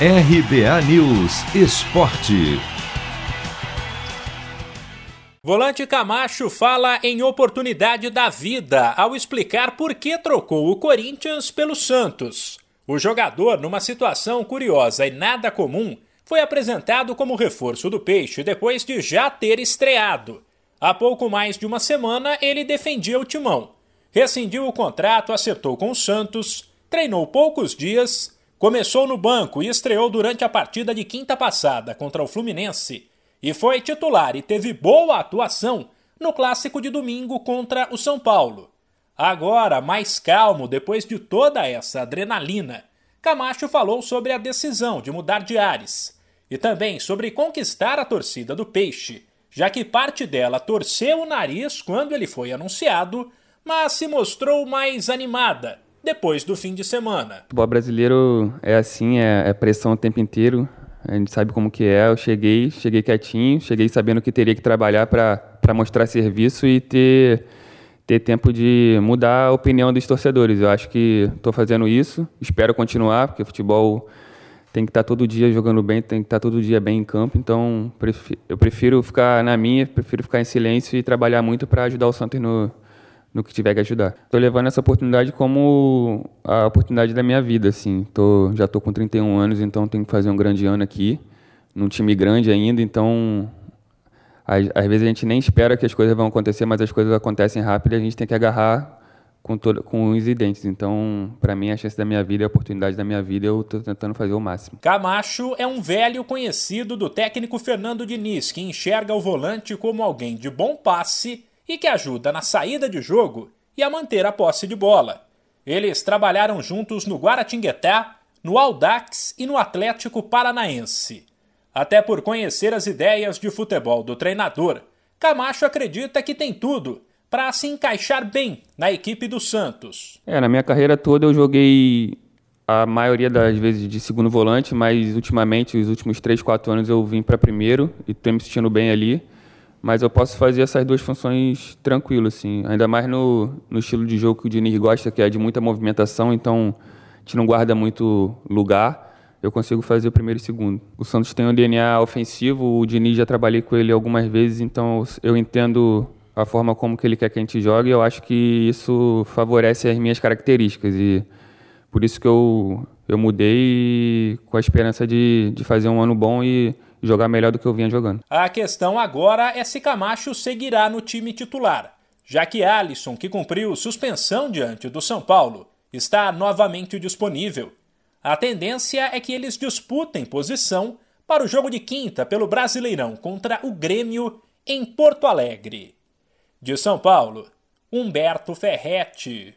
RBA News Esporte. Volante Camacho fala em oportunidade da vida ao explicar por que trocou o Corinthians pelo Santos. O jogador, numa situação curiosa e nada comum, foi apresentado como reforço do Peixe depois de já ter estreado. Há pouco mais de uma semana, ele defendia o timão. Rescindiu o contrato, acertou com o Santos, treinou poucos dias Começou no banco e estreou durante a partida de quinta passada contra o Fluminense e foi titular e teve boa atuação no clássico de domingo contra o São Paulo. Agora, mais calmo depois de toda essa adrenalina, Camacho falou sobre a decisão de mudar de ares e também sobre conquistar a torcida do Peixe, já que parte dela torceu o nariz quando ele foi anunciado, mas se mostrou mais animada depois do fim de semana. O futebol brasileiro é assim, é, é, pressão o tempo inteiro. A gente sabe como que é. Eu cheguei, cheguei quietinho, cheguei sabendo que teria que trabalhar para mostrar serviço e ter, ter tempo de mudar a opinião dos torcedores. Eu acho que estou fazendo isso, espero continuar, porque futebol tem que estar tá todo dia jogando bem, tem que estar tá todo dia bem em campo. Então, eu prefiro ficar na minha, prefiro ficar em silêncio e trabalhar muito para ajudar o Santos no, no que tiver que ajudar. Estou levando essa oportunidade como a oportunidade da minha vida, assim. Tô, já estou com 31 anos, então tenho que fazer um grande ano aqui, num time grande ainda, então às, às, vezes a gente nem espera que as coisas vão acontecer, mas as coisas acontecem rápido e a gente tem que agarrar com, todo, com os dentes. Então, para mim, a chance da minha vida, a oportunidade da minha vida, eu estou tentando fazer o máximo. Camacho é um velho conhecido do técnico Fernando Diniz, que enxerga o volante como alguém de bom passe e que ajuda na saída de jogo e a manter a posse de bola. Eles trabalharam juntos no Guaratinguetá, no Aldax e no Atlético Paranaense. Até por conhecer as ideias de futebol do treinador, Camacho acredita que tem tudo para se encaixar bem na equipe do Santos. É, na minha carreira toda eu joguei a maioria das vezes de segundo volante, mas ultimamente, os últimos 3, 4 anos eu vim para primeiro e estou me sentindo bem ali mas eu posso fazer essas duas funções tranquilo, assim. Ainda mais no, no estilo de jogo que o Diniz gosta, que é de muita movimentação, então a gente não guarda muito lugar. Eu consigo fazer o primeiro e o segundo. O Santos tem um DNA ofensivo, o Diniz já trabalhei com ele algumas vezes, então eu entendo a forma como que ele quer que a gente jogue e eu acho que isso favorece as minhas características e por isso que eu, eu mudei com a esperança de, de fazer um ano bom e jogar melhor do que eu vinha jogando. A questão agora é se Camacho seguirá no time titular, já que Alisson, que cumpriu suspensão diante do São Paulo, está novamente disponível. A tendência é que eles disputem posição para o jogo de quinta pelo Brasileirão contra o Grêmio em Porto Alegre. De São Paulo, Humberto Ferretti.